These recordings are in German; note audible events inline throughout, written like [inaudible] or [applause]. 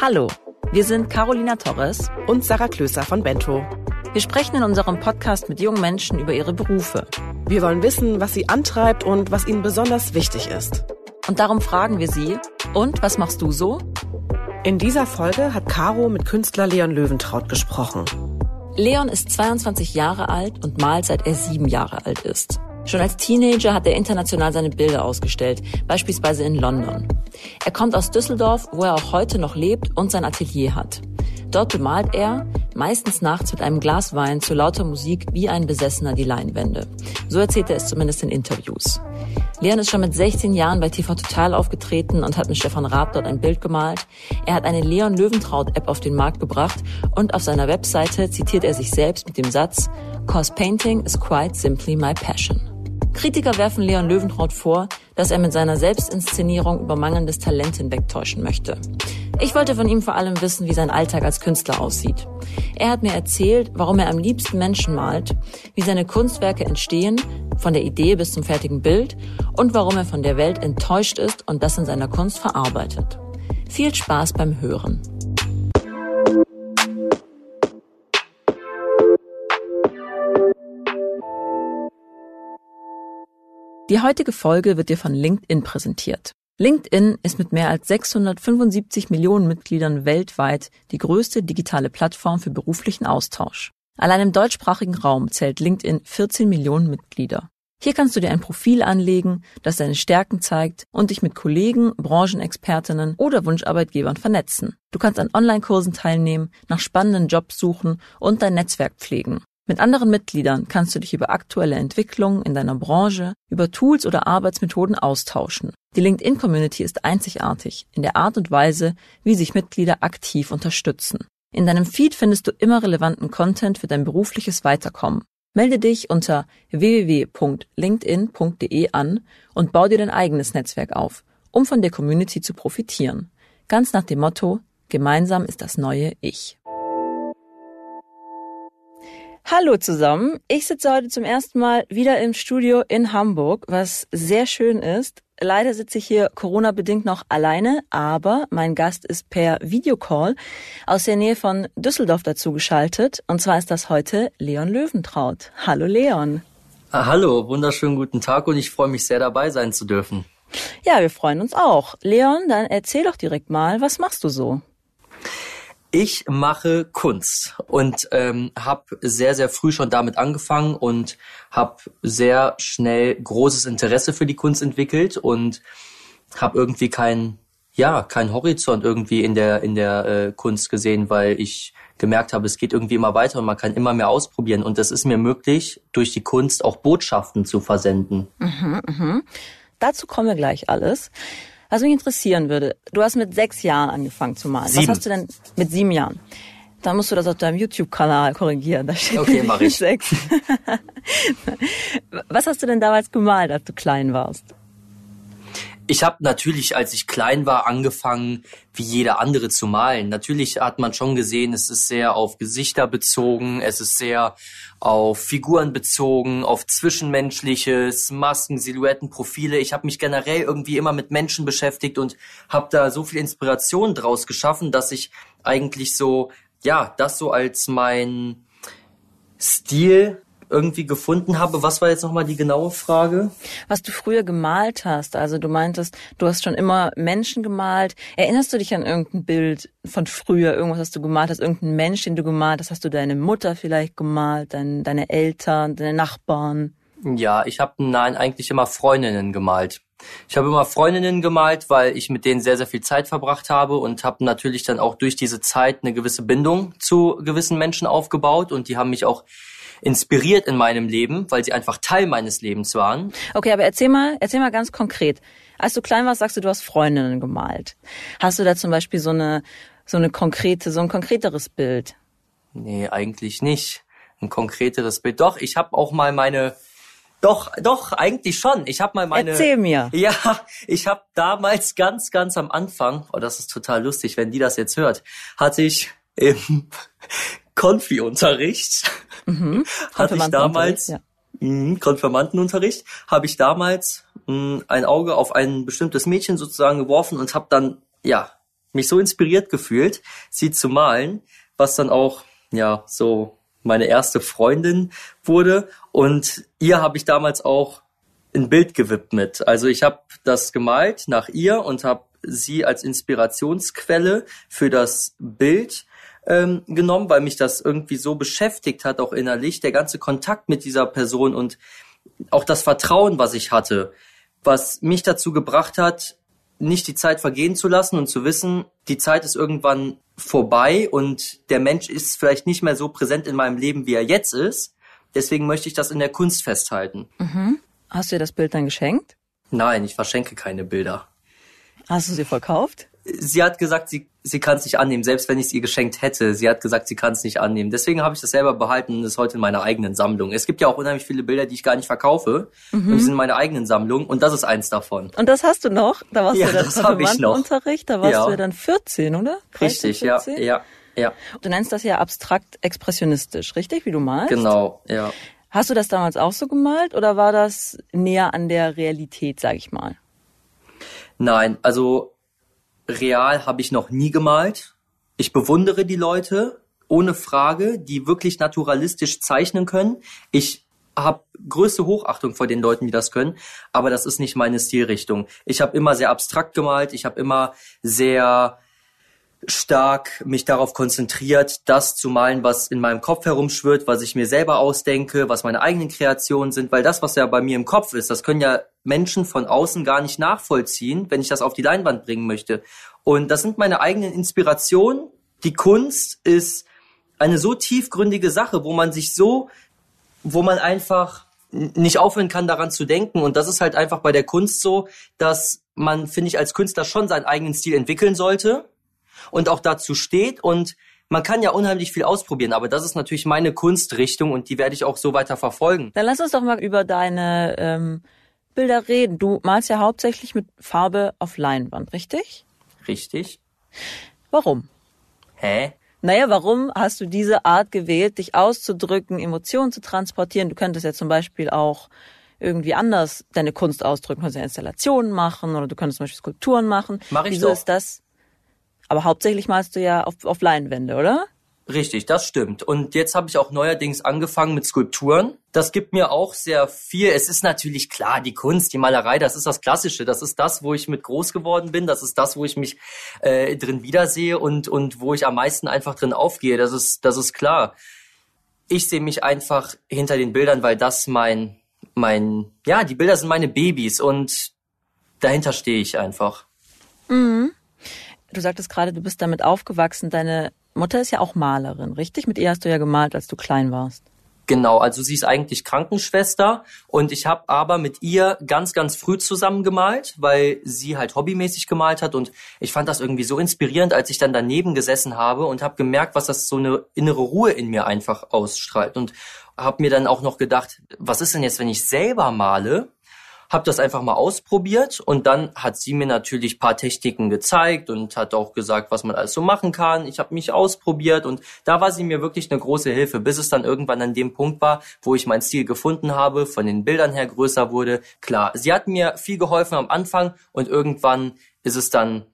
Hallo, wir sind Carolina Torres und Sarah Klöser von Bento. Wir sprechen in unserem Podcast mit jungen Menschen über ihre Berufe. Wir wollen wissen, was sie antreibt und was ihnen besonders wichtig ist. Und darum fragen wir sie, und was machst du so? In dieser Folge hat Caro mit Künstler Leon Löwentraut gesprochen. Leon ist 22 Jahre alt und malt seit er sieben Jahre alt ist. Schon als Teenager hat er international seine Bilder ausgestellt, beispielsweise in London. Er kommt aus Düsseldorf, wo er auch heute noch lebt und sein Atelier hat. Dort bemalt er, meistens nachts mit einem Glas Wein zu lauter Musik wie ein Besessener die Leinwände. So erzählt er es zumindest in Interviews. Leon ist schon mit 16 Jahren bei TV Total aufgetreten und hat mit Stefan Raab dort ein Bild gemalt. Er hat eine Leon Löwentraut App auf den Markt gebracht und auf seiner Webseite zitiert er sich selbst mit dem Satz, Cause painting is quite simply my passion. Kritiker werfen Leon Löwentraut vor, dass er mit seiner Selbstinszenierung über mangelndes Talent hinwegtäuschen möchte. Ich wollte von ihm vor allem wissen, wie sein Alltag als Künstler aussieht. Er hat mir erzählt, warum er am liebsten Menschen malt, wie seine Kunstwerke entstehen, von der Idee bis zum fertigen Bild und warum er von der Welt enttäuscht ist und das in seiner Kunst verarbeitet. Viel Spaß beim Hören. Die heutige Folge wird dir von LinkedIn präsentiert. LinkedIn ist mit mehr als 675 Millionen Mitgliedern weltweit die größte digitale Plattform für beruflichen Austausch. Allein im deutschsprachigen Raum zählt LinkedIn 14 Millionen Mitglieder. Hier kannst du dir ein Profil anlegen, das deine Stärken zeigt und dich mit Kollegen, Branchenexpertinnen oder Wunscharbeitgebern vernetzen. Du kannst an Online-Kursen teilnehmen, nach spannenden Jobs suchen und dein Netzwerk pflegen. Mit anderen Mitgliedern kannst du dich über aktuelle Entwicklungen in deiner Branche, über Tools oder Arbeitsmethoden austauschen. Die LinkedIn-Community ist einzigartig in der Art und Weise, wie sich Mitglieder aktiv unterstützen. In deinem Feed findest du immer relevanten Content für dein berufliches Weiterkommen. Melde dich unter www.linkedin.de an und bau dir dein eigenes Netzwerk auf, um von der Community zu profitieren. Ganz nach dem Motto, gemeinsam ist das neue Ich. Hallo zusammen. Ich sitze heute zum ersten Mal wieder im Studio in Hamburg, was sehr schön ist. Leider sitze ich hier Corona-bedingt noch alleine, aber mein Gast ist per Videocall aus der Nähe von Düsseldorf dazu geschaltet. Und zwar ist das heute Leon Löwentraut. Hallo Leon. Ah, hallo, wunderschönen guten Tag und ich freue mich sehr dabei sein zu dürfen. Ja, wir freuen uns auch. Leon, dann erzähl doch direkt mal, was machst du so? Ich mache Kunst und ähm, habe sehr, sehr früh schon damit angefangen und habe sehr schnell großes Interesse für die Kunst entwickelt und habe irgendwie kein ja kein Horizont irgendwie in der in der äh, Kunst gesehen, weil ich gemerkt habe, es geht irgendwie immer weiter und man kann immer mehr ausprobieren und das ist mir möglich durch die Kunst auch Botschaften zu versenden. Mhm, mh. Dazu kommen wir gleich alles. Was mich interessieren würde, du hast mit sechs Jahren angefangen zu malen. Sieben. Was hast du denn mit sieben Jahren? Da musst du das auf deinem YouTube-Kanal korrigieren. Da steht Okay, mach ich. sechs. [laughs] Was hast du denn damals gemalt, als du klein warst? Ich habe natürlich, als ich klein war, angefangen, wie jeder andere zu malen. Natürlich hat man schon gesehen, es ist sehr auf Gesichter bezogen, es ist sehr auf Figuren bezogen, auf Zwischenmenschliches, Masken, Silhouetten, Profile. Ich habe mich generell irgendwie immer mit Menschen beschäftigt und habe da so viel Inspiration draus geschaffen, dass ich eigentlich so, ja, das so als mein Stil irgendwie gefunden habe. Was war jetzt nochmal die genaue Frage? Was du früher gemalt hast, also du meintest, du hast schon immer Menschen gemalt. Erinnerst du dich an irgendein Bild von früher, irgendwas, was du gemalt hast, irgendein Mensch, den du gemalt hast? Hast du deine Mutter vielleicht gemalt, dein, deine Eltern, deine Nachbarn? Ja, ich habe nein eigentlich immer Freundinnen gemalt. Ich habe immer Freundinnen gemalt, weil ich mit denen sehr, sehr viel Zeit verbracht habe und habe natürlich dann auch durch diese Zeit eine gewisse Bindung zu gewissen Menschen aufgebaut und die haben mich auch inspiriert in meinem Leben, weil sie einfach Teil meines Lebens waren. Okay, aber erzähl mal, erzähl mal ganz konkret. Als du klein warst, sagst du, du hast Freundinnen gemalt. Hast du da zum Beispiel so eine, so eine konkrete, so ein konkreteres Bild? Nee, eigentlich nicht. Ein konkreteres Bild. Doch, ich habe auch mal meine doch, doch, eigentlich schon. Ich habe mal meine. Erzähl mir. [laughs] Ja, ich habe damals ganz, ganz am Anfang, oh, das ist total lustig, wenn die das jetzt hört, hatte ich im Konfi-Unterricht Mhm. [laughs] hatte ich damals, Ja. mhm, Konfirmandenunterricht, habe ich damals mh, hm, ein Auge auf ein bestimmtes Mädchen sozusagen geworfen und habe dann, ja, mich so inspiriert gefühlt, sie zu malen, was dann auch, ja, so meine erste Freundin wurde. Und ihr habe ich damals auch ein Bild gewidmet. Also ich habe das gemalt nach ihr und habe sie als Inspirationsquelle für das Bild ähm, genommen, weil mich das irgendwie so beschäftigt hat, auch innerlich, der ganze Kontakt mit dieser Person und auch das Vertrauen, was ich hatte, was mich dazu gebracht hat, nicht die Zeit vergehen zu lassen und zu wissen, die Zeit ist irgendwann vorbei und der Mensch ist vielleicht nicht mehr so präsent in meinem Leben, wie er jetzt ist. Deswegen möchte ich das in der Kunst festhalten. Mhm. Hast du dir das Bild dann geschenkt? Nein, ich verschenke keine Bilder. Hast du sie verkauft? Sie hat gesagt, sie, sie kann es nicht annehmen, selbst wenn ich es ihr geschenkt hätte. Sie hat gesagt, sie kann es nicht annehmen. Deswegen habe ich das selber behalten und ist heute in meiner eigenen Sammlung. Es gibt ja auch unheimlich viele Bilder, die ich gar nicht verkaufe. Mhm. Und die sind in meiner eigenen Sammlung und das ist eins davon. Und das hast du noch? Da warst ja, du das habe ich noch. Unterricht, da warst ja. du ja dann 14, oder? 13, richtig, 14? ja, ja, ja. Du nennst das ja abstrakt expressionistisch, richtig, wie du malst? Genau, ja. Hast du das damals auch so gemalt oder war das näher an der Realität, sag ich mal? Nein, also real habe ich noch nie gemalt. Ich bewundere die Leute, ohne Frage, die wirklich naturalistisch zeichnen können. Ich habe größte Hochachtung vor den Leuten, die das können, aber das ist nicht meine Stilrichtung. Ich habe immer sehr abstrakt gemalt, ich habe immer sehr stark mich darauf konzentriert, das zu malen, was in meinem Kopf herumschwirrt, was ich mir selber ausdenke, was meine eigenen Kreationen sind, weil das, was ja bei mir im Kopf ist, das können ja Menschen von außen gar nicht nachvollziehen, wenn ich das auf die Leinwand bringen möchte. Und das sind meine eigenen Inspirationen. Die Kunst ist eine so tiefgründige Sache, wo man sich so, wo man einfach nicht aufhören kann, daran zu denken. Und das ist halt einfach bei der Kunst so, dass man, finde ich, als Künstler schon seinen eigenen Stil entwickeln sollte und auch dazu steht und man kann ja unheimlich viel ausprobieren, aber das ist natürlich meine Kunstrichtung und die werde ich auch so weiter verfolgen. Dann lass uns doch mal über deine ähm, Bilder reden. Du malst ja hauptsächlich mit Farbe auf Leinwand, richtig? Richtig. Warum? Hä? Naja, warum hast du diese Art gewählt, dich auszudrücken, Emotionen zu transportieren? Du könntest ja zum Beispiel auch irgendwie anders deine Kunst ausdrücken, du ja Installationen machen oder du könntest zum Beispiel Skulpturen machen. Mach ich Wieso doch. ist das? Aber hauptsächlich malst du ja auf, auf Leinwände, oder? Richtig, das stimmt. Und jetzt habe ich auch neuerdings angefangen mit Skulpturen. Das gibt mir auch sehr viel. Es ist natürlich klar, die Kunst, die Malerei, das ist das Klassische. Das ist das, wo ich mit groß geworden bin. Das ist das, wo ich mich äh, drin wiedersehe und, und wo ich am meisten einfach drin aufgehe. Das ist, das ist klar. Ich sehe mich einfach hinter den Bildern, weil das mein, mein, ja, die Bilder sind meine Babys und dahinter stehe ich einfach. Mhm. Du sagtest gerade, du bist damit aufgewachsen. Deine Mutter ist ja auch Malerin, richtig? Mit ihr hast du ja gemalt, als du klein warst. Genau, also sie ist eigentlich Krankenschwester und ich habe aber mit ihr ganz, ganz früh zusammen gemalt, weil sie halt hobbymäßig gemalt hat und ich fand das irgendwie so inspirierend, als ich dann daneben gesessen habe und habe gemerkt, was das so eine innere Ruhe in mir einfach ausstrahlt und habe mir dann auch noch gedacht, was ist denn jetzt, wenn ich selber male? Habe das einfach mal ausprobiert und dann hat sie mir natürlich paar Techniken gezeigt und hat auch gesagt, was man alles so machen kann. Ich habe mich ausprobiert und da war sie mir wirklich eine große Hilfe, bis es dann irgendwann an dem Punkt war, wo ich meinen Stil gefunden habe, von den Bildern her größer wurde. Klar, sie hat mir viel geholfen am Anfang und irgendwann ist es dann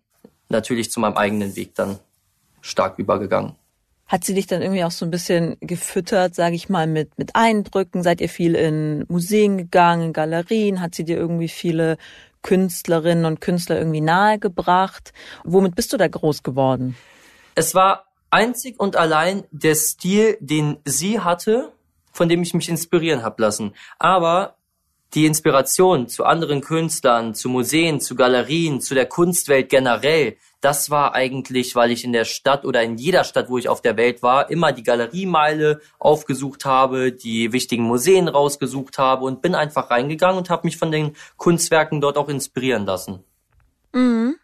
natürlich zu meinem eigenen Weg dann stark übergegangen. Hat sie dich dann irgendwie auch so ein bisschen gefüttert, sage ich mal, mit, mit Eindrücken? Seid ihr viel in Museen gegangen, Galerien? Hat sie dir irgendwie viele Künstlerinnen und Künstler irgendwie nahegebracht? Womit bist du da groß geworden? Es war einzig und allein der Stil, den sie hatte, von dem ich mich inspirieren habe lassen. Aber die Inspiration zu anderen Künstlern, zu Museen, zu Galerien, zu der Kunstwelt generell, das war eigentlich, weil ich in der Stadt oder in jeder Stadt, wo ich auf der Welt war, immer die Galeriemeile aufgesucht habe, die wichtigen Museen rausgesucht habe und bin einfach reingegangen und habe mich von den Kunstwerken dort auch inspirieren lassen. Mhm.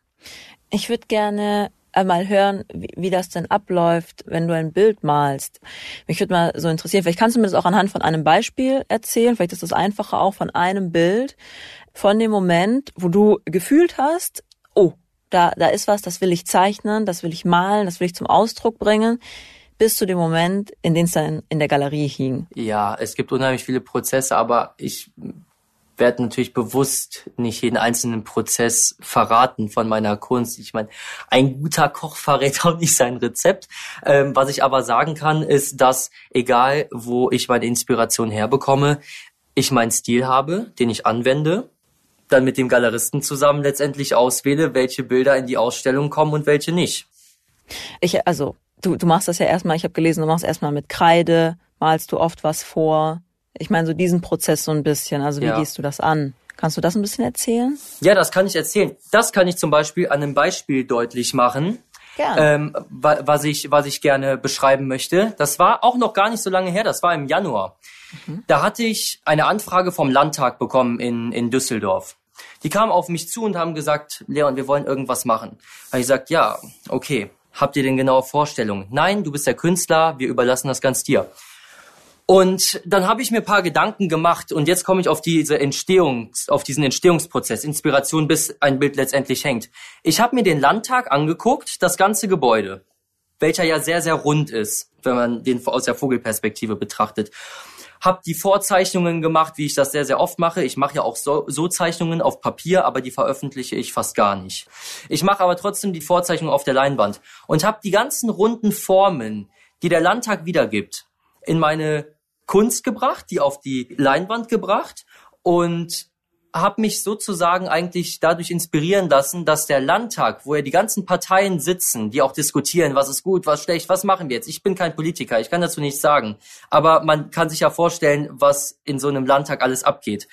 Ich würde gerne mal hören, wie, wie das denn abläuft, wenn du ein Bild malst. Mich würde mal so interessieren, vielleicht kannst du mir das auch anhand von einem Beispiel erzählen, vielleicht ist das einfacher auch von einem Bild, von dem Moment, wo du gefühlt hast, da, da ist was, das will ich zeichnen, das will ich malen, das will ich zum Ausdruck bringen. bis zu dem Moment, in dem es dann in der Galerie hing? Ja, es gibt unheimlich viele Prozesse, aber ich werde natürlich bewusst nicht jeden einzelnen Prozess verraten von meiner Kunst. Ich meine, ein guter Koch verrät auch nicht sein Rezept. Ähm, was ich aber sagen kann, ist, dass egal, wo ich meine Inspiration herbekomme, ich meinen Stil habe, den ich anwende, dann mit dem Galeristen zusammen letztendlich auswähle, welche Bilder in die Ausstellung kommen und welche nicht. Ich, also, du, du machst das ja erstmal, ich habe gelesen, du machst erstmal mit Kreide, malst du oft was vor. Ich meine, so diesen Prozess so ein bisschen. Also wie ja. gehst du das an? Kannst du das ein bisschen erzählen? Ja, das kann ich erzählen. Das kann ich zum Beispiel an einem Beispiel deutlich machen. Ähm, was ich, was ich gerne beschreiben möchte. Das war auch noch gar nicht so lange her, das war im Januar. Mhm. Da hatte ich eine Anfrage vom Landtag bekommen in, in Düsseldorf. Die kamen auf mich zu und haben gesagt, Leon, wir wollen irgendwas machen. Habe ich gesagt, ja, okay. Habt ihr denn genaue Vorstellungen? Nein, du bist der Künstler, wir überlassen das ganz dir. Und dann habe ich mir paar Gedanken gemacht und jetzt komme ich auf diese Entstehung, auf diesen Entstehungsprozess, Inspiration, bis ein Bild letztendlich hängt. Ich habe mir den Landtag angeguckt, das ganze Gebäude, welcher ja sehr, sehr rund ist, wenn man den aus der Vogelperspektive betrachtet. Hab die Vorzeichnungen gemacht, wie ich das sehr, sehr oft mache. Ich mache ja auch so, so Zeichnungen auf Papier, aber die veröffentliche ich fast gar nicht. Ich mache aber trotzdem die Vorzeichnungen auf der Leinwand und habe die ganzen runden Formen, die der Landtag wiedergibt, in meine Kunst gebracht, die auf die Leinwand gebracht und habe mich sozusagen eigentlich dadurch inspirieren lassen, dass der Landtag, wo ja die ganzen Parteien sitzen, die auch diskutieren, was ist gut, was schlecht, was machen wir jetzt. Ich bin kein Politiker, ich kann dazu nichts sagen, aber man kann sich ja vorstellen, was in so einem Landtag alles abgeht.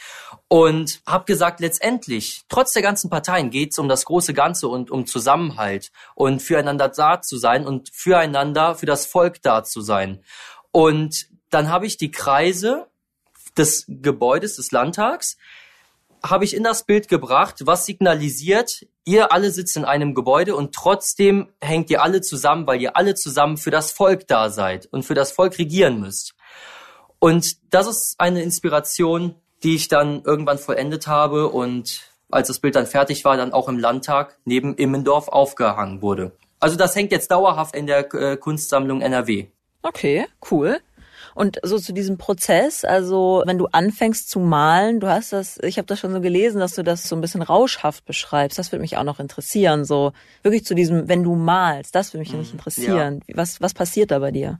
Und habe gesagt, letztendlich, trotz der ganzen Parteien geht es um das große Ganze und um Zusammenhalt und füreinander da zu sein und füreinander, für das Volk da zu sein. Und dann habe ich die Kreise des Gebäudes des Landtags habe ich in das Bild gebracht, was signalisiert, ihr alle sitzt in einem Gebäude und trotzdem hängt ihr alle zusammen, weil ihr alle zusammen für das Volk da seid und für das Volk regieren müsst. Und das ist eine Inspiration, die ich dann irgendwann vollendet habe und als das Bild dann fertig war, dann auch im Landtag neben Immendorf aufgehangen wurde. Also das hängt jetzt dauerhaft in der äh, Kunstsammlung NRW. Okay, cool. Und so zu diesem Prozess, also wenn du anfängst zu malen, du hast das, ich habe das schon so gelesen, dass du das so ein bisschen rauschhaft beschreibst. Das würde mich auch noch interessieren. So wirklich zu diesem, wenn du malst, das würde mich mhm, interessieren. Ja. Was was passiert da bei dir?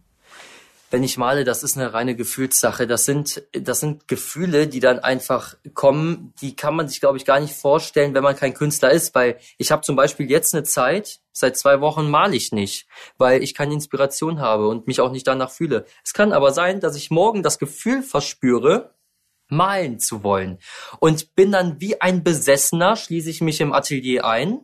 Wenn ich male, das ist eine reine Gefühlssache. Das sind, das sind Gefühle, die dann einfach kommen, die kann man sich, glaube ich, gar nicht vorstellen, wenn man kein Künstler ist. Weil ich habe zum Beispiel jetzt eine Zeit, seit zwei Wochen male ich nicht, weil ich keine Inspiration habe und mich auch nicht danach fühle. Es kann aber sein, dass ich morgen das Gefühl verspüre, malen zu wollen. Und bin dann wie ein Besessener, schließe ich mich im Atelier ein,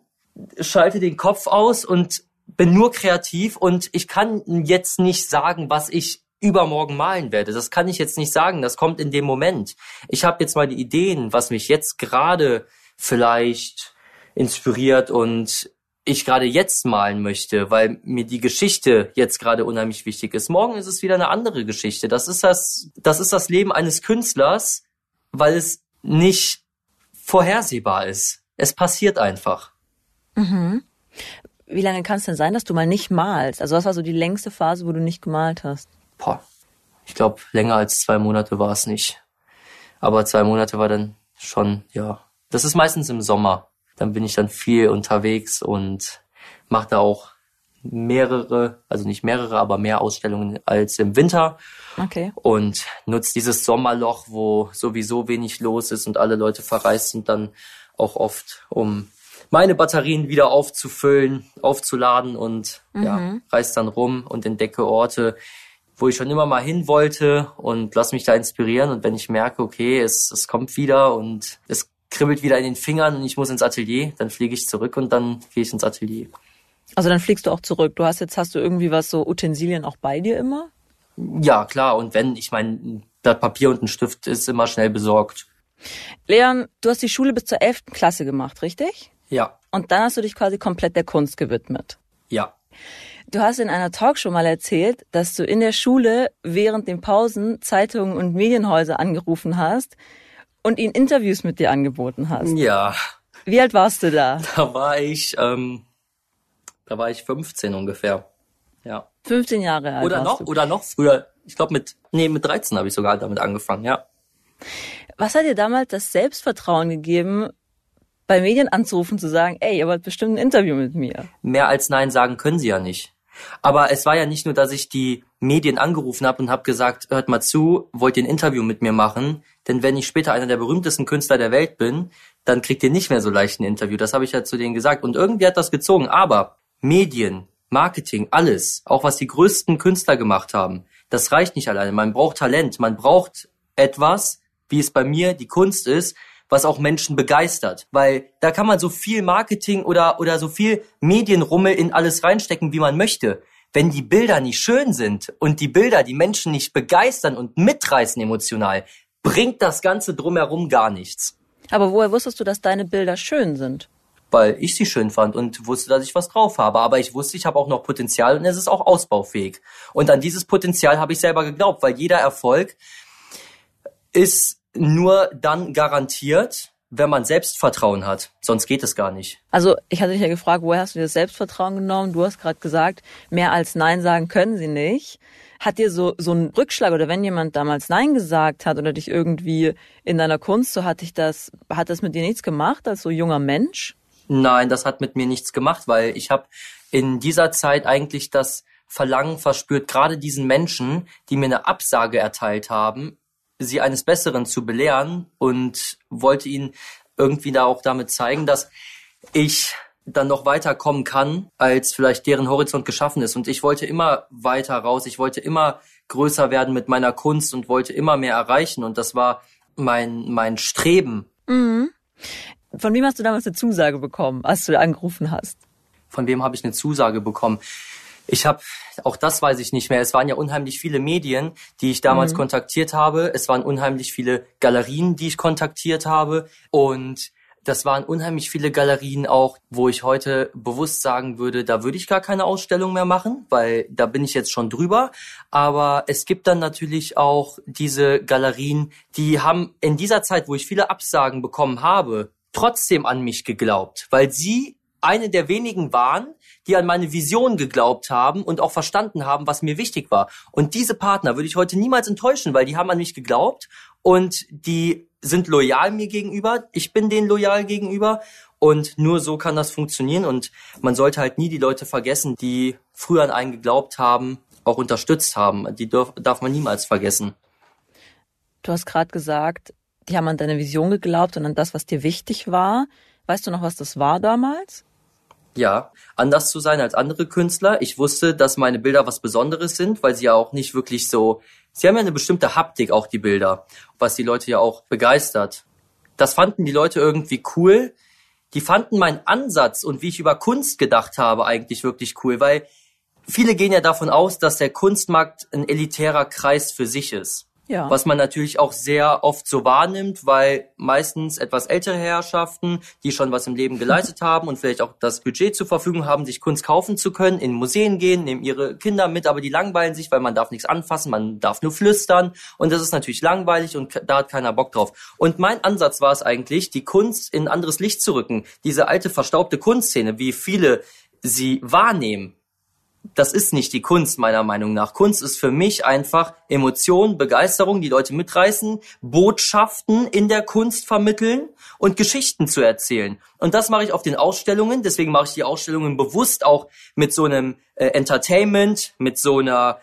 schalte den Kopf aus und bin nur kreativ und ich kann jetzt nicht sagen, was ich übermorgen malen werde. Das kann ich jetzt nicht sagen. Das kommt in dem Moment. Ich habe jetzt mal die Ideen, was mich jetzt gerade vielleicht inspiriert und ich gerade jetzt malen möchte, weil mir die Geschichte jetzt gerade unheimlich wichtig ist. Morgen ist es wieder eine andere Geschichte. Das ist das, das ist das Leben eines Künstlers, weil es nicht vorhersehbar ist. Es passiert einfach. Mhm. Wie lange kann es denn sein, dass du mal nicht malst? Also was war so die längste Phase, wo du nicht gemalt hast? Boah, ich glaube, länger als zwei Monate war es nicht. Aber zwei Monate war dann schon, ja. Das ist meistens im Sommer. Dann bin ich dann viel unterwegs und mache da auch mehrere, also nicht mehrere, aber mehr Ausstellungen als im Winter. Okay. Und nutze dieses Sommerloch, wo sowieso wenig los ist und alle Leute verreist sind, dann auch oft, um meine Batterien wieder aufzufüllen, aufzuladen und mhm. ja, reise dann rum und entdecke Orte, wo ich schon immer mal hin wollte und lass mich da inspirieren. Und wenn ich merke, okay, es, es kommt wieder und es kribbelt wieder in den Fingern und ich muss ins Atelier, dann fliege ich zurück und dann gehe ich ins Atelier. Also dann fliegst du auch zurück. Du hast jetzt, hast du irgendwie was so Utensilien auch bei dir immer? Ja, klar. Und wenn, ich meine, ein Blatt Papier und ein Stift ist immer schnell besorgt. Leon, du hast die Schule bis zur 11. Klasse gemacht, richtig? Ja. Und dann hast du dich quasi komplett der Kunst gewidmet. Ja. Du hast in einer Talkshow mal erzählt, dass du in der Schule während den Pausen Zeitungen und Medienhäuser angerufen hast und ihnen Interviews mit dir angeboten hast. Ja. Wie alt warst du da? Da war ich, ähm, da war ich 15 ungefähr. Ja. 15 Jahre alt. Oder noch, du. oder noch früher. Ich glaube mit, nee, mit 13 habe ich sogar damit angefangen, ja. Was hat dir damals das Selbstvertrauen gegeben, bei Medien anzurufen, zu sagen, ey, ihr wollt bestimmt ein Interview mit mir? Mehr als Nein sagen können sie ja nicht. Aber es war ja nicht nur, dass ich die Medien angerufen habe und habe gesagt, hört mal zu, wollt ihr ein Interview mit mir machen? Denn wenn ich später einer der berühmtesten Künstler der Welt bin, dann kriegt ihr nicht mehr so leicht ein Interview. Das habe ich ja zu denen gesagt. Und irgendwie hat das gezogen. Aber Medien, Marketing, alles, auch was die größten Künstler gemacht haben, das reicht nicht alleine. Man braucht Talent, man braucht etwas, wie es bei mir die Kunst ist, was auch Menschen begeistert. Weil da kann man so viel Marketing oder, oder so viel Medienrummel in alles reinstecken, wie man möchte. Wenn die Bilder nicht schön sind und die Bilder die Menschen nicht begeistern und mitreißen emotional, bringt das Ganze drumherum gar nichts. Aber woher wusstest du, dass deine Bilder schön sind? Weil ich sie schön fand und wusste, dass ich was drauf habe. Aber ich wusste, ich habe auch noch Potenzial und es ist auch ausbaufähig. Und an dieses Potenzial habe ich selber geglaubt, weil jeder Erfolg ist nur dann garantiert, wenn man Selbstvertrauen hat. Sonst geht es gar nicht. Also ich hatte dich ja gefragt, woher hast du dir das Selbstvertrauen genommen? Du hast gerade gesagt, mehr als Nein sagen können sie nicht. Hat dir so, so ein Rückschlag oder wenn jemand damals Nein gesagt hat oder dich irgendwie in deiner Kunst, so hat dich das, hat das mit dir nichts gemacht als so junger Mensch? Nein, das hat mit mir nichts gemacht, weil ich habe in dieser Zeit eigentlich das Verlangen verspürt, gerade diesen Menschen, die mir eine Absage erteilt haben, sie eines Besseren zu belehren und wollte ihnen irgendwie da auch damit zeigen, dass ich dann noch weiterkommen kann, als vielleicht deren Horizont geschaffen ist. Und ich wollte immer weiter raus, ich wollte immer größer werden mit meiner Kunst und wollte immer mehr erreichen. Und das war mein, mein Streben. Mhm. Von wem hast du damals eine Zusage bekommen, als du angerufen hast? Von wem habe ich eine Zusage bekommen? Ich habe, auch das weiß ich nicht mehr. Es waren ja unheimlich viele Medien, die ich damals mhm. kontaktiert habe. Es waren unheimlich viele Galerien, die ich kontaktiert habe. Und das waren unheimlich viele Galerien auch, wo ich heute bewusst sagen würde, da würde ich gar keine Ausstellung mehr machen, weil da bin ich jetzt schon drüber. Aber es gibt dann natürlich auch diese Galerien, die haben in dieser Zeit, wo ich viele Absagen bekommen habe, trotzdem an mich geglaubt, weil sie eine der wenigen waren, die an meine Vision geglaubt haben und auch verstanden haben, was mir wichtig war. Und diese Partner würde ich heute niemals enttäuschen, weil die haben an mich geglaubt und die sind loyal mir gegenüber. Ich bin denen loyal gegenüber und nur so kann das funktionieren und man sollte halt nie die Leute vergessen, die früher an einen geglaubt haben, auch unterstützt haben. Die darf, darf man niemals vergessen. Du hast gerade gesagt, die haben an deine Vision geglaubt und an das, was dir wichtig war. Weißt du noch, was das war damals? Ja, anders zu sein als andere Künstler. Ich wusste, dass meine Bilder was Besonderes sind, weil sie ja auch nicht wirklich so, sie haben ja eine bestimmte Haptik, auch die Bilder, was die Leute ja auch begeistert. Das fanden die Leute irgendwie cool. Die fanden meinen Ansatz und wie ich über Kunst gedacht habe eigentlich wirklich cool, weil viele gehen ja davon aus, dass der Kunstmarkt ein elitärer Kreis für sich ist. Ja. Was man natürlich auch sehr oft so wahrnimmt, weil meistens etwas ältere Herrschaften, die schon was im Leben [laughs] geleistet haben und vielleicht auch das Budget zur Verfügung haben, sich Kunst kaufen zu können, in Museen gehen, nehmen ihre Kinder mit, aber die langweilen sich, weil man darf nichts anfassen, man darf nur flüstern und das ist natürlich langweilig und da hat keiner Bock drauf. Und mein Ansatz war es eigentlich, die Kunst in ein anderes Licht zu rücken. Diese alte verstaubte Kunstszene, wie viele sie wahrnehmen, das ist nicht die Kunst meiner Meinung nach. Kunst ist für mich einfach Emotionen, Begeisterung, die Leute mitreißen, Botschaften in der Kunst vermitteln und Geschichten zu erzählen. Und das mache ich auf den Ausstellungen. Deswegen mache ich die Ausstellungen bewusst auch mit so einem äh, Entertainment, mit so einer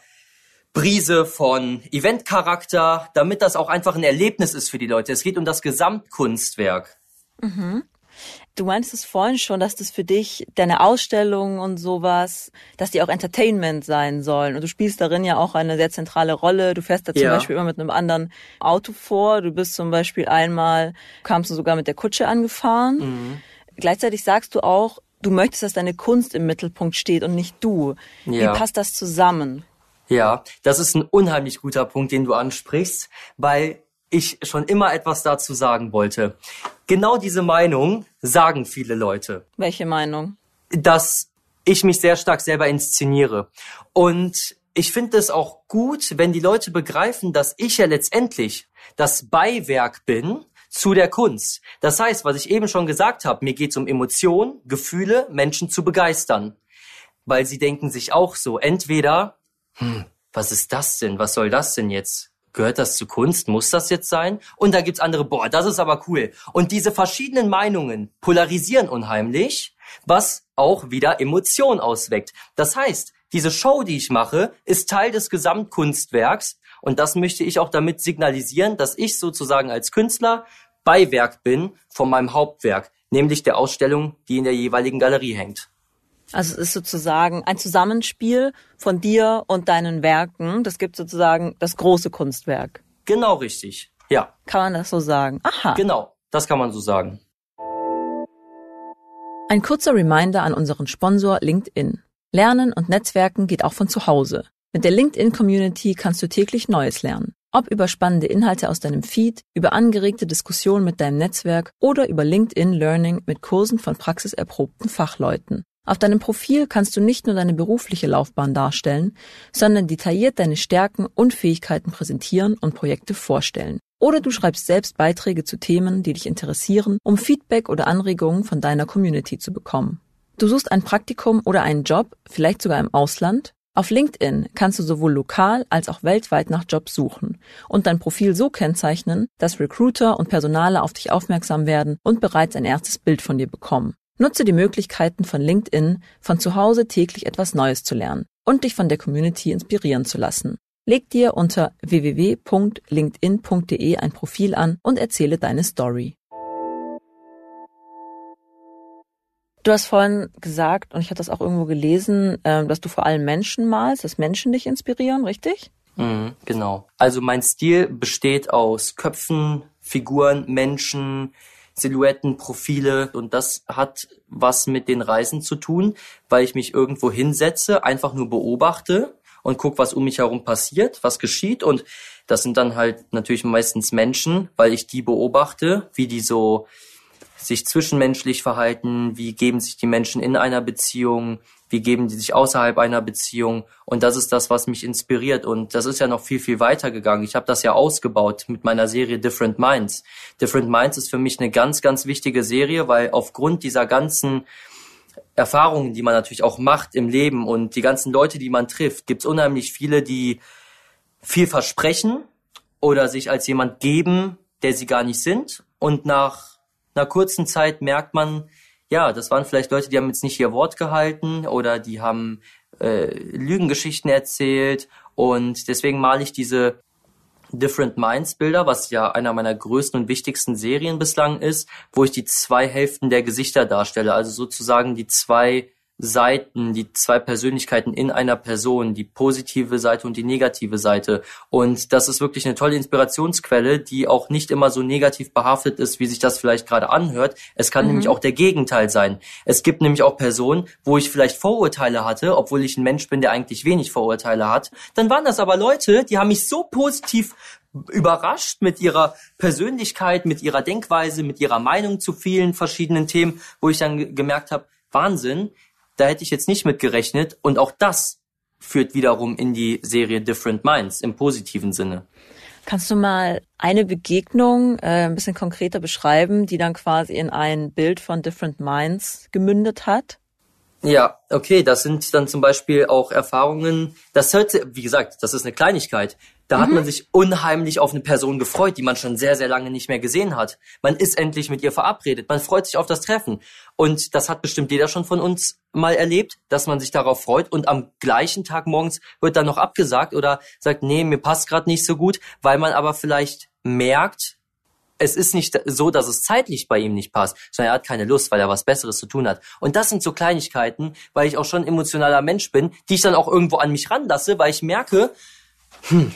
Brise von Eventcharakter, damit das auch einfach ein Erlebnis ist für die Leute. Es geht um das Gesamtkunstwerk. Mhm. Du meinst es vorhin schon, dass das für dich deine Ausstellung und sowas, dass die auch Entertainment sein sollen. Und du spielst darin ja auch eine sehr zentrale Rolle. Du fährst da zum ja. Beispiel immer mit einem anderen Auto vor. Du bist zum Beispiel einmal, kamst du sogar mit der Kutsche angefahren. Mhm. Gleichzeitig sagst du auch, du möchtest, dass deine Kunst im Mittelpunkt steht und nicht du. Ja. Wie passt das zusammen? Ja, das ist ein unheimlich guter Punkt, den du ansprichst, weil ich schon immer etwas dazu sagen wollte. Genau diese Meinung sagen viele Leute. Welche Meinung? Dass ich mich sehr stark selber inszeniere. Und ich finde es auch gut, wenn die Leute begreifen, dass ich ja letztendlich das Beiwerk bin zu der Kunst. Das heißt, was ich eben schon gesagt habe, mir geht es um Emotionen, Gefühle, Menschen zu begeistern. weil sie denken sich auch so, entweder, hm, was ist das denn? Was soll das denn jetzt? Gehört das zu Kunst? Muss das jetzt sein? Und da gibt's andere, boah, das ist aber cool. Und diese verschiedenen Meinungen polarisieren unheimlich, was auch wieder Emotion ausweckt. Das heißt, diese Show, die ich mache, ist Teil des Gesamtkunstwerks und das möchte ich auch damit signalisieren, dass ich sozusagen als Künstler Beiwerk bin von meinem Hauptwerk, nämlich der Ausstellung, die in der jeweiligen Galerie hängt. Also es ist sozusagen ein Zusammenspiel von dir und deinen Werken. Das gibt sozusagen das große Kunstwerk. Genau richtig. Ja. Kann man das so sagen? Aha. Genau, das kann man so sagen. Ein kurzer Reminder an unseren Sponsor LinkedIn. Lernen und Netzwerken geht auch von zu Hause. Mit der LinkedIn-Community kannst du täglich Neues lernen. Ob über spannende Inhalte aus deinem Feed, über angeregte Diskussionen mit deinem Netzwerk oder über LinkedIn Learning mit Kursen von praxiserprobten Fachleuten. Auf deinem Profil kannst du nicht nur deine berufliche Laufbahn darstellen, sondern detailliert deine Stärken und Fähigkeiten präsentieren und Projekte vorstellen. Oder du schreibst selbst Beiträge zu Themen, die dich interessieren, um Feedback oder Anregungen von deiner Community zu bekommen. Du suchst ein Praktikum oder einen Job, vielleicht sogar im Ausland? Auf LinkedIn kannst du sowohl lokal als auch weltweit nach Jobs suchen und dein Profil so kennzeichnen, dass Recruiter und Personale auf dich aufmerksam werden und bereits ein erstes Bild von dir bekommen. Nutze die Möglichkeiten von LinkedIn, von zu Hause täglich etwas Neues zu lernen und dich von der Community inspirieren zu lassen. Leg dir unter www.linkedin.de ein Profil an und erzähle deine Story. Du hast vorhin gesagt, und ich hatte das auch irgendwo gelesen, äh, dass du vor allem Menschen malst, dass Menschen dich inspirieren, richtig? Mhm, genau. Also mein Stil besteht aus Köpfen, Figuren, Menschen, Silhouetten, Profile und das hat was mit den Reisen zu tun, weil ich mich irgendwo hinsetze, einfach nur beobachte und guck, was um mich herum passiert, was geschieht. Und das sind dann halt natürlich meistens Menschen, weil ich die beobachte, wie die so sich zwischenmenschlich verhalten, wie geben sich die Menschen in einer Beziehung, wie geben die sich außerhalb einer Beziehung. Und das ist das, was mich inspiriert. Und das ist ja noch viel, viel weiter gegangen. Ich habe das ja ausgebaut mit meiner Serie Different Minds. Different Minds ist für mich eine ganz, ganz wichtige Serie, weil aufgrund dieser ganzen Erfahrungen, die man natürlich auch macht im Leben und die ganzen Leute, die man trifft, gibt es unheimlich viele, die viel versprechen oder sich als jemand geben, der sie gar nicht sind. Und nach einer kurzen Zeit merkt man, ja, das waren vielleicht Leute, die haben jetzt nicht ihr Wort gehalten oder die haben äh, Lügengeschichten erzählt und deswegen male ich diese Different Minds Bilder, was ja einer meiner größten und wichtigsten Serien bislang ist, wo ich die zwei Hälften der Gesichter darstelle, also sozusagen die zwei Seiten, die zwei Persönlichkeiten in einer Person, die positive Seite und die negative Seite. Und das ist wirklich eine tolle Inspirationsquelle, die auch nicht immer so negativ behaftet ist, wie sich das vielleicht gerade anhört. Es kann mhm. nämlich auch der Gegenteil sein. Es gibt nämlich auch Personen, wo ich vielleicht Vorurteile hatte, obwohl ich ein Mensch bin, der eigentlich wenig Vorurteile hat. Dann waren das aber Leute, die haben mich so positiv überrascht mit ihrer Persönlichkeit, mit ihrer Denkweise, mit ihrer Meinung zu vielen verschiedenen Themen, wo ich dann gemerkt habe, Wahnsinn, da hätte ich jetzt nicht mit gerechnet. Und auch das führt wiederum in die Serie Different Minds im positiven Sinne. Kannst du mal eine Begegnung äh, ein bisschen konkreter beschreiben, die dann quasi in ein Bild von Different Minds gemündet hat? Ja, okay, das sind dann zum Beispiel auch Erfahrungen, das hört, wie gesagt, das ist eine Kleinigkeit. Da mhm. hat man sich unheimlich auf eine Person gefreut, die man schon sehr, sehr lange nicht mehr gesehen hat. Man ist endlich mit ihr verabredet, man freut sich auf das Treffen. Und das hat bestimmt jeder schon von uns mal erlebt, dass man sich darauf freut und am gleichen Tag morgens wird dann noch abgesagt oder sagt, nee, mir passt gerade nicht so gut, weil man aber vielleicht merkt, es ist nicht so, dass es zeitlich bei ihm nicht passt, sondern er hat keine Lust, weil er was Besseres zu tun hat. Und das sind so Kleinigkeiten, weil ich auch schon emotionaler Mensch bin, die ich dann auch irgendwo an mich ranlasse, weil ich merke, hm,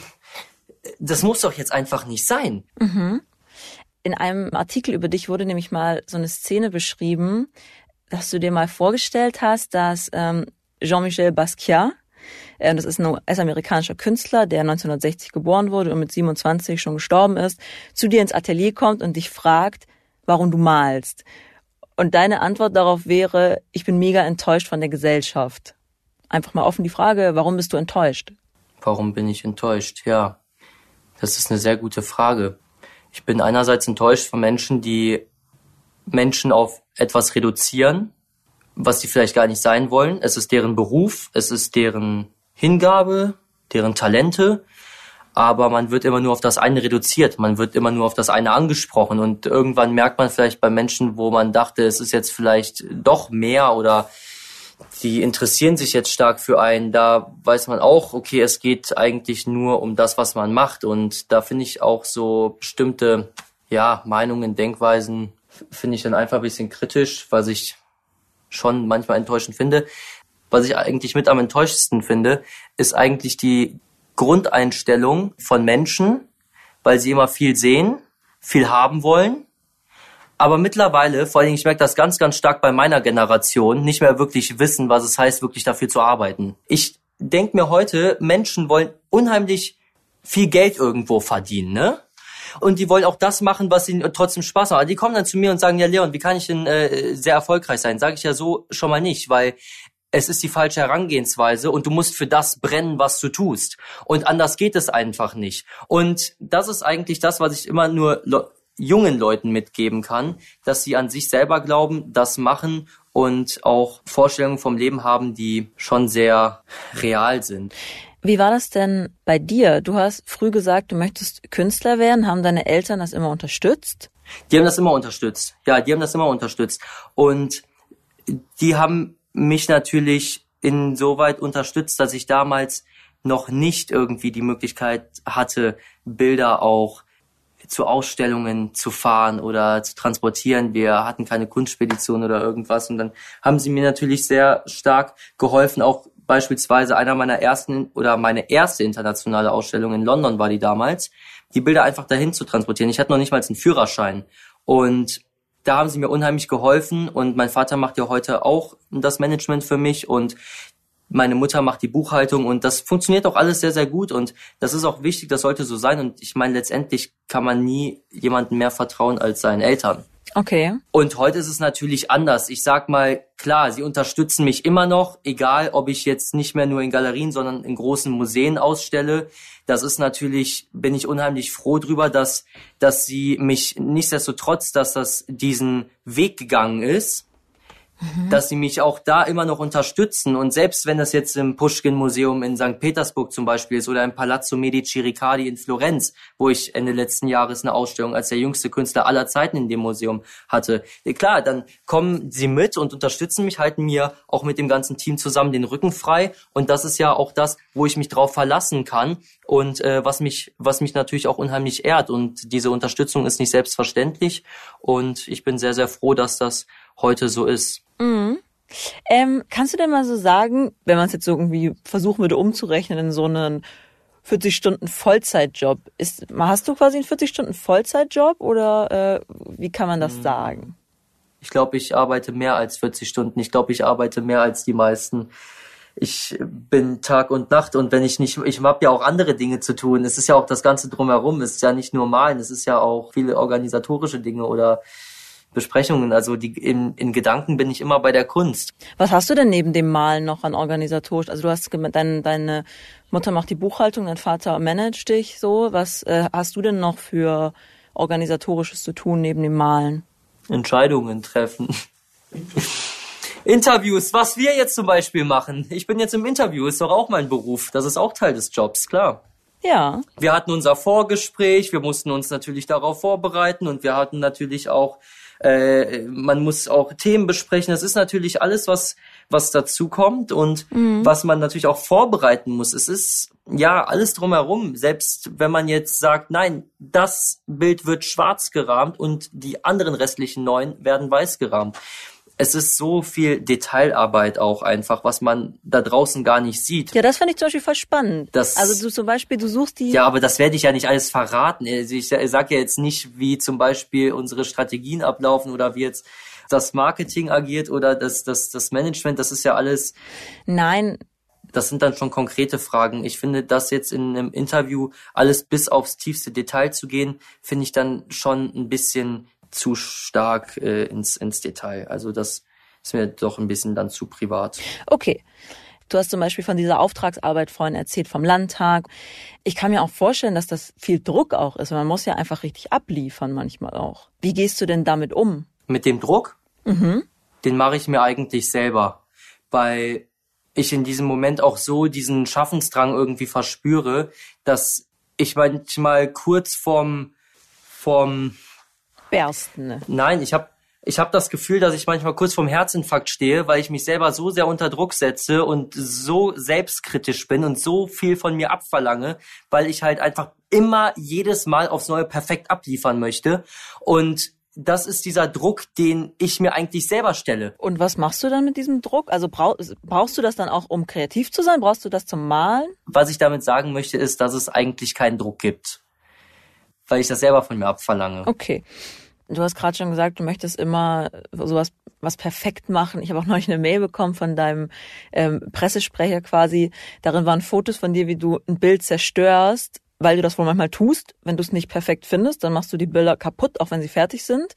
das muss doch jetzt einfach nicht sein. Mhm. In einem Artikel über dich wurde nämlich mal so eine Szene beschrieben, dass du dir mal vorgestellt hast, dass ähm, Jean-Michel Basquiat, äh, das ist ein US-amerikanischer Künstler, der 1960 geboren wurde und mit 27 schon gestorben ist, zu dir ins Atelier kommt und dich fragt, warum du malst. Und deine Antwort darauf wäre, ich bin mega enttäuscht von der Gesellschaft. Einfach mal offen die Frage, warum bist du enttäuscht? Warum bin ich enttäuscht? Ja, das ist eine sehr gute Frage. Ich bin einerseits enttäuscht von Menschen, die Menschen auf etwas reduzieren, was sie vielleicht gar nicht sein wollen. Es ist deren Beruf, es ist deren Hingabe, deren Talente aber man wird immer nur auf das eine reduziert, man wird immer nur auf das eine angesprochen und irgendwann merkt man vielleicht bei Menschen, wo man dachte, es ist jetzt vielleicht doch mehr oder die interessieren sich jetzt stark für einen, da weiß man auch, okay, es geht eigentlich nur um das, was man macht und da finde ich auch so bestimmte ja, Meinungen, Denkweisen finde ich dann einfach ein bisschen kritisch, was ich schon manchmal enttäuschend finde. Was ich eigentlich mit am enttäuschendsten finde, ist eigentlich die Grundeinstellung von Menschen, weil sie immer viel sehen, viel haben wollen. Aber mittlerweile, vor allem ich merke das ganz, ganz stark bei meiner Generation, nicht mehr wirklich wissen, was es heißt, wirklich dafür zu arbeiten. Ich denke mir heute, Menschen wollen unheimlich viel Geld irgendwo verdienen, ne? Und die wollen auch das machen, was ihnen trotzdem Spaß macht. Die kommen dann zu mir und sagen, ja Leon, wie kann ich denn äh, sehr erfolgreich sein? Sage ich ja so schon mal nicht, weil es ist die falsche Herangehensweise und du musst für das brennen, was du tust. Und anders geht es einfach nicht. Und das ist eigentlich das, was ich immer nur jungen Leuten mitgeben kann, dass sie an sich selber glauben, das machen und auch Vorstellungen vom Leben haben, die schon sehr real sind. Wie war das denn bei dir? Du hast früh gesagt, du möchtest Künstler werden. Haben deine Eltern das immer unterstützt? Die haben das immer unterstützt. Ja, die haben das immer unterstützt. Und die haben mich natürlich insoweit unterstützt, dass ich damals noch nicht irgendwie die Möglichkeit hatte, Bilder auch zu Ausstellungen zu fahren oder zu transportieren. Wir hatten keine Kunstspedition oder irgendwas und dann haben sie mir natürlich sehr stark geholfen. Auch beispielsweise einer meiner ersten oder meine erste internationale Ausstellung in London war die damals, die Bilder einfach dahin zu transportieren. Ich hatte noch nicht mal einen Führerschein und da haben sie mir unheimlich geholfen und mein Vater macht ja heute auch das Management für mich und meine Mutter macht die Buchhaltung und das funktioniert auch alles sehr, sehr gut und das ist auch wichtig, das sollte so sein und ich meine, letztendlich kann man nie jemandem mehr vertrauen als seinen Eltern. Okay. Und heute ist es natürlich anders. Ich sag mal, klar, sie unterstützen mich immer noch, egal ob ich jetzt nicht mehr nur in Galerien, sondern in großen Museen ausstelle. Das ist natürlich, bin ich unheimlich froh drüber, dass, dass sie mich nichtsdestotrotz, dass das diesen Weg gegangen ist Mhm. dass sie mich auch da immer noch unterstützen. Und selbst wenn das jetzt im Pushkin-Museum in St. Petersburg zum Beispiel ist oder im Palazzo Medici Riccardi in Florenz, wo ich Ende letzten Jahres eine Ausstellung als der jüngste Künstler aller Zeiten in dem Museum hatte. Klar, dann kommen sie mit und unterstützen mich, halten mir auch mit dem ganzen Team zusammen den Rücken frei. Und das ist ja auch das, wo ich mich drauf verlassen kann und äh, was mich, was mich natürlich auch unheimlich ehrt. Und diese Unterstützung ist nicht selbstverständlich. Und ich bin sehr, sehr froh, dass das heute so ist. Mhm. Ähm, kannst du denn mal so sagen, wenn man es jetzt so irgendwie versuchen würde umzurechnen in so einen 40 Stunden Vollzeitjob, ist, hast du quasi einen 40 Stunden Vollzeitjob oder äh, wie kann man das mhm. sagen? Ich glaube, ich arbeite mehr als 40 Stunden. Ich glaube, ich arbeite mehr als die meisten. Ich bin Tag und Nacht und wenn ich nicht, ich habe ja auch andere Dinge zu tun. Es ist ja auch das Ganze drumherum. Es ist ja nicht nur malen, es ist ja auch viele organisatorische Dinge oder Besprechungen. Also die, in, in Gedanken bin ich immer bei der Kunst. Was hast du denn neben dem Malen noch an organisatorisch? Also du hast dein, deine Mutter macht die Buchhaltung, dein Vater managt dich so. Was äh, hast du denn noch für organisatorisches zu tun neben dem Malen? Entscheidungen treffen. [laughs] Interviews, was wir jetzt zum Beispiel machen. Ich bin jetzt im Interview, ist doch auch mein Beruf. Das ist auch Teil des Jobs, klar. Ja. Wir hatten unser Vorgespräch, wir mussten uns natürlich darauf vorbereiten und wir hatten natürlich auch äh, man muss auch Themen besprechen. Das ist natürlich alles, was, was dazu kommt und mhm. was man natürlich auch vorbereiten muss. Es ist ja alles drumherum. Selbst wenn man jetzt sagt, nein, das Bild wird schwarz gerahmt und die anderen restlichen neun werden weiß gerahmt es ist so viel Detailarbeit auch einfach, was man da draußen gar nicht sieht. Ja, das fand ich zum Beispiel voll spannend. Das, also du zum Beispiel, du suchst die. Ja, aber das werde ich ja nicht alles verraten. Also ich sage ja jetzt nicht, wie zum Beispiel unsere Strategien ablaufen oder wie jetzt das Marketing agiert oder das, das, das Management. Das ist ja alles. Nein, das sind dann schon konkrete Fragen. Ich finde, das jetzt in einem Interview alles bis aufs tiefste Detail zu gehen, finde ich dann schon ein bisschen zu stark äh, ins, ins Detail. Also das ist mir doch ein bisschen dann zu privat. Okay. Du hast zum Beispiel von dieser Auftragsarbeit vorhin erzählt vom Landtag. Ich kann mir auch vorstellen, dass das viel Druck auch ist. Man muss ja einfach richtig abliefern manchmal auch. Wie gehst du denn damit um? Mit dem Druck? Mhm. den mache ich mir eigentlich selber, weil ich in diesem Moment auch so diesen Schaffensdrang irgendwie verspüre, dass ich manchmal kurz vorm vorm Bersten. Ne? Nein, ich habe ich habe das Gefühl, dass ich manchmal kurz vorm Herzinfarkt stehe, weil ich mich selber so sehr unter Druck setze und so selbstkritisch bin und so viel von mir abverlange, weil ich halt einfach immer jedes Mal aufs Neue perfekt abliefern möchte. Und das ist dieser Druck, den ich mir eigentlich selber stelle. Und was machst du dann mit diesem Druck? Also brauchst, brauchst du das dann auch, um kreativ zu sein? Brauchst du das zum Malen? Was ich damit sagen möchte, ist, dass es eigentlich keinen Druck gibt. Weil ich das selber von mir abverlange. Okay. Du hast gerade schon gesagt, du möchtest immer sowas was perfekt machen. Ich habe auch neulich eine Mail bekommen von deinem ähm, Pressesprecher quasi. Darin waren Fotos von dir, wie du ein Bild zerstörst weil du das wohl manchmal tust. Wenn du es nicht perfekt findest, dann machst du die Bilder kaputt, auch wenn sie fertig sind.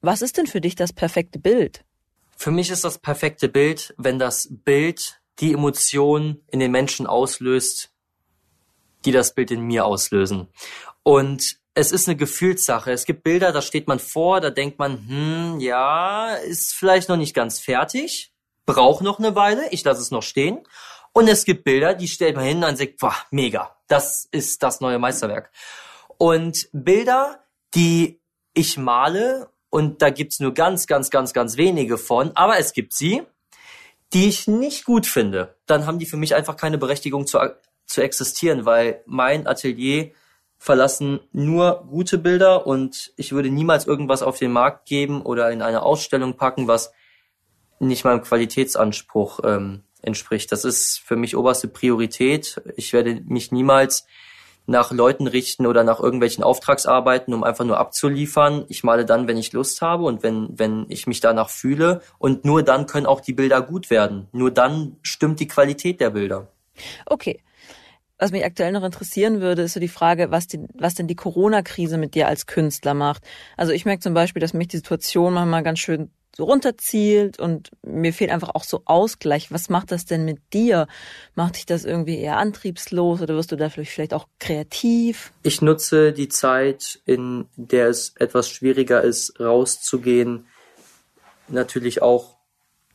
Was ist denn für dich das perfekte Bild? Für mich ist das perfekte Bild, wenn das Bild die Emotionen in den Menschen auslöst, die das Bild in mir auslösen. Und es ist eine Gefühlssache. Es gibt Bilder, da steht man vor, da denkt man, hm, ja, ist vielleicht noch nicht ganz fertig, braucht noch eine Weile, ich lasse es noch stehen. Und es gibt Bilder, die stellt man hin und sagt, boah, mega, das ist das neue Meisterwerk. Und Bilder, die ich male, und da gibt's nur ganz, ganz, ganz, ganz wenige von, aber es gibt sie, die ich nicht gut finde, dann haben die für mich einfach keine Berechtigung zu, zu existieren, weil mein Atelier verlassen nur gute Bilder und ich würde niemals irgendwas auf den Markt geben oder in eine Ausstellung packen, was nicht meinem Qualitätsanspruch ähm, entspricht. Das ist für mich oberste Priorität. Ich werde mich niemals nach Leuten richten oder nach irgendwelchen Auftragsarbeiten, um einfach nur abzuliefern. Ich male dann, wenn ich Lust habe und wenn, wenn ich mich danach fühle. Und nur dann können auch die Bilder gut werden. Nur dann stimmt die Qualität der Bilder. Okay. Was mich aktuell noch interessieren würde, ist so die Frage, was, die, was denn die Corona-Krise mit dir als Künstler macht. Also ich merke zum Beispiel, dass mich die Situation manchmal ganz schön so runterzielt und mir fehlt einfach auch so Ausgleich. Was macht das denn mit dir? Macht dich das irgendwie eher antriebslos oder wirst du da vielleicht auch kreativ? Ich nutze die Zeit, in der es etwas schwieriger ist, rauszugehen, natürlich auch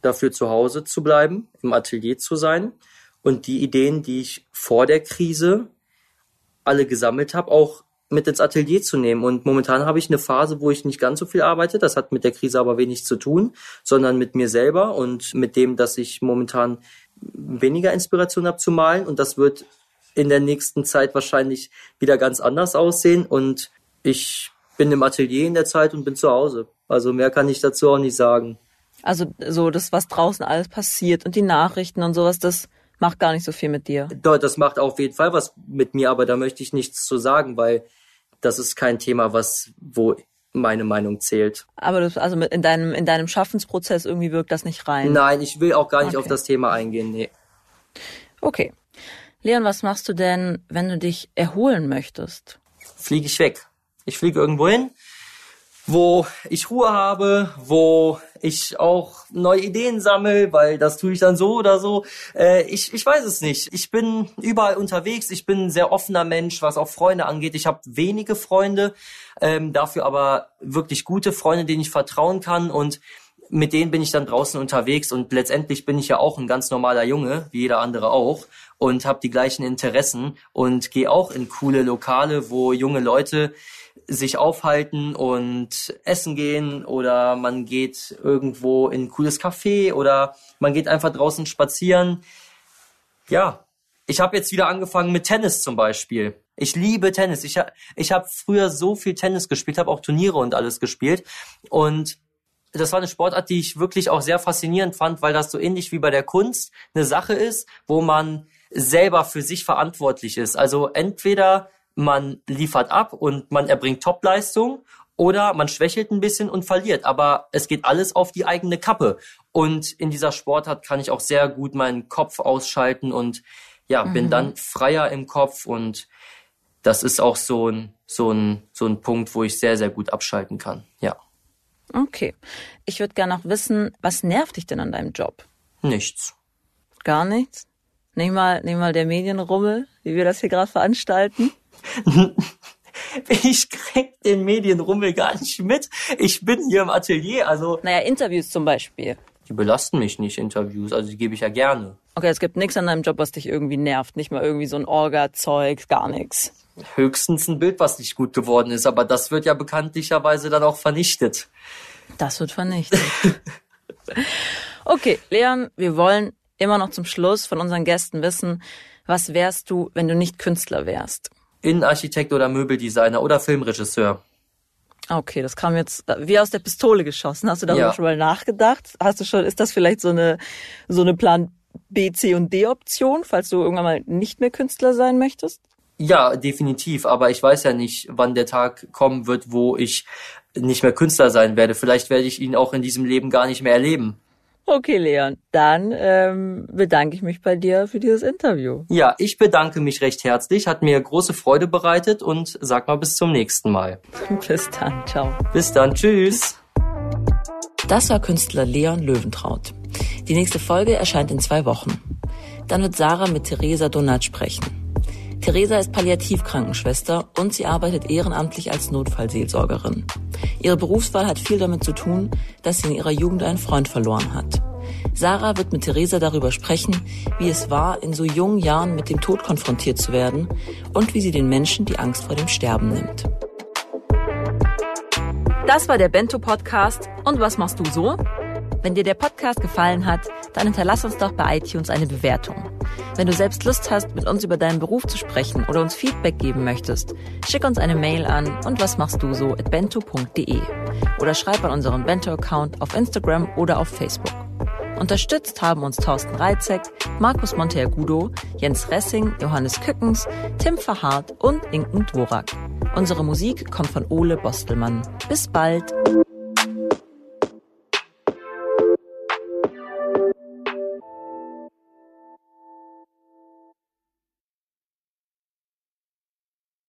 dafür zu Hause zu bleiben, im Atelier zu sein und die Ideen, die ich vor der Krise alle gesammelt habe, auch mit ins Atelier zu nehmen. Und momentan habe ich eine Phase, wo ich nicht ganz so viel arbeite. Das hat mit der Krise aber wenig zu tun, sondern mit mir selber und mit dem, dass ich momentan weniger Inspiration habe zu malen. Und das wird in der nächsten Zeit wahrscheinlich wieder ganz anders aussehen. Und ich bin im Atelier in der Zeit und bin zu Hause. Also mehr kann ich dazu auch nicht sagen. Also so das, was draußen alles passiert und die Nachrichten und sowas, das macht gar nicht so viel mit dir. Das macht auf jeden Fall was mit mir, aber da möchte ich nichts zu sagen, weil das ist kein Thema, was, wo meine Meinung zählt. Aber das, also in deinem, in deinem Schaffensprozess irgendwie wirkt das nicht rein? Nein, ich will auch gar nicht okay. auf das Thema eingehen, nee. Okay. Leon, was machst du denn, wenn du dich erholen möchtest? Fliege ich weg. Ich fliege irgendwo hin, wo ich Ruhe habe, wo ich auch neue Ideen sammle, weil das tue ich dann so oder so. Äh, ich, ich weiß es nicht. Ich bin überall unterwegs. Ich bin ein sehr offener Mensch, was auch Freunde angeht. Ich habe wenige Freunde, ähm, dafür aber wirklich gute Freunde, denen ich vertrauen kann und mit denen bin ich dann draußen unterwegs und letztendlich bin ich ja auch ein ganz normaler Junge, wie jeder andere auch und habe die gleichen Interessen und gehe auch in coole Lokale, wo junge Leute sich aufhalten und essen gehen oder man geht irgendwo in ein cooles Café oder man geht einfach draußen spazieren. Ja, ich habe jetzt wieder angefangen mit Tennis zum Beispiel. Ich liebe Tennis. Ich, ich habe früher so viel Tennis gespielt, habe auch Turniere und alles gespielt. Und das war eine Sportart, die ich wirklich auch sehr faszinierend fand, weil das so ähnlich wie bei der Kunst eine Sache ist, wo man selber für sich verantwortlich ist. Also entweder man liefert ab und man erbringt Topleistung oder man schwächelt ein bisschen und verliert. Aber es geht alles auf die eigene Kappe. Und in dieser Sportart kann ich auch sehr gut meinen Kopf ausschalten und ja, mhm. bin dann freier im Kopf und das ist auch so ein, so ein, so ein Punkt, wo ich sehr, sehr gut abschalten kann. Ja. Okay. Ich würde gerne noch wissen, was nervt dich denn an deinem Job? Nichts. Gar nichts? Nicht mal, nicht mal der Medienrummel, wie wir das hier gerade veranstalten? [laughs] Ich krieg den Medienrummel gar nicht mit. Ich bin hier im Atelier, also. Naja, Interviews zum Beispiel. Die belasten mich nicht, Interviews, also die gebe ich ja gerne. Okay, es gibt nichts an deinem Job, was dich irgendwie nervt. Nicht mal irgendwie so ein Orga-Zeug, gar nichts. Höchstens ein Bild, was nicht gut geworden ist, aber das wird ja bekanntlicherweise dann auch vernichtet. Das wird vernichtet. [laughs] okay, Leon, wir wollen immer noch zum Schluss von unseren Gästen wissen, was wärst du, wenn du nicht Künstler wärst? Innenarchitekt oder Möbeldesigner oder Filmregisseur. Okay, das kam jetzt wie aus der Pistole geschossen. Hast du darüber ja. schon mal nachgedacht? Hast du schon, ist das vielleicht so eine, so eine Plan B, C und D Option, falls du irgendwann mal nicht mehr Künstler sein möchtest? Ja, definitiv. Aber ich weiß ja nicht, wann der Tag kommen wird, wo ich nicht mehr Künstler sein werde. Vielleicht werde ich ihn auch in diesem Leben gar nicht mehr erleben. Okay, Leon, dann ähm, bedanke ich mich bei dir für dieses Interview. Ja, ich bedanke mich recht herzlich, hat mir große Freude bereitet und sag mal bis zum nächsten Mal. [laughs] bis dann, ciao. Bis dann, tschüss. Das war Künstler Leon Löwentraut. Die nächste Folge erscheint in zwei Wochen. Dann wird Sarah mit Theresa Donat sprechen. Theresa ist Palliativkrankenschwester und sie arbeitet ehrenamtlich als Notfallseelsorgerin. Ihre Berufswahl hat viel damit zu tun, dass sie in ihrer Jugend einen Freund verloren hat. Sarah wird mit Theresa darüber sprechen, wie es war, in so jungen Jahren mit dem Tod konfrontiert zu werden und wie sie den Menschen die Angst vor dem Sterben nimmt. Das war der Bento Podcast. Und was machst du so? Wenn dir der Podcast gefallen hat, dann hinterlass uns doch bei iTunes eine Bewertung. Wenn du selbst Lust hast, mit uns über deinen Beruf zu sprechen oder uns Feedback geben möchtest, schick uns eine Mail an und was machst du so at bento.de oder schreib an unseren Bento-Account auf Instagram oder auf Facebook. Unterstützt haben uns Thorsten Reitzek, Markus Monteagudo, Jens Ressing, Johannes Kückens, Tim Verhardt und Inken Dvorak. Unsere Musik kommt von Ole Bostelmann. Bis bald!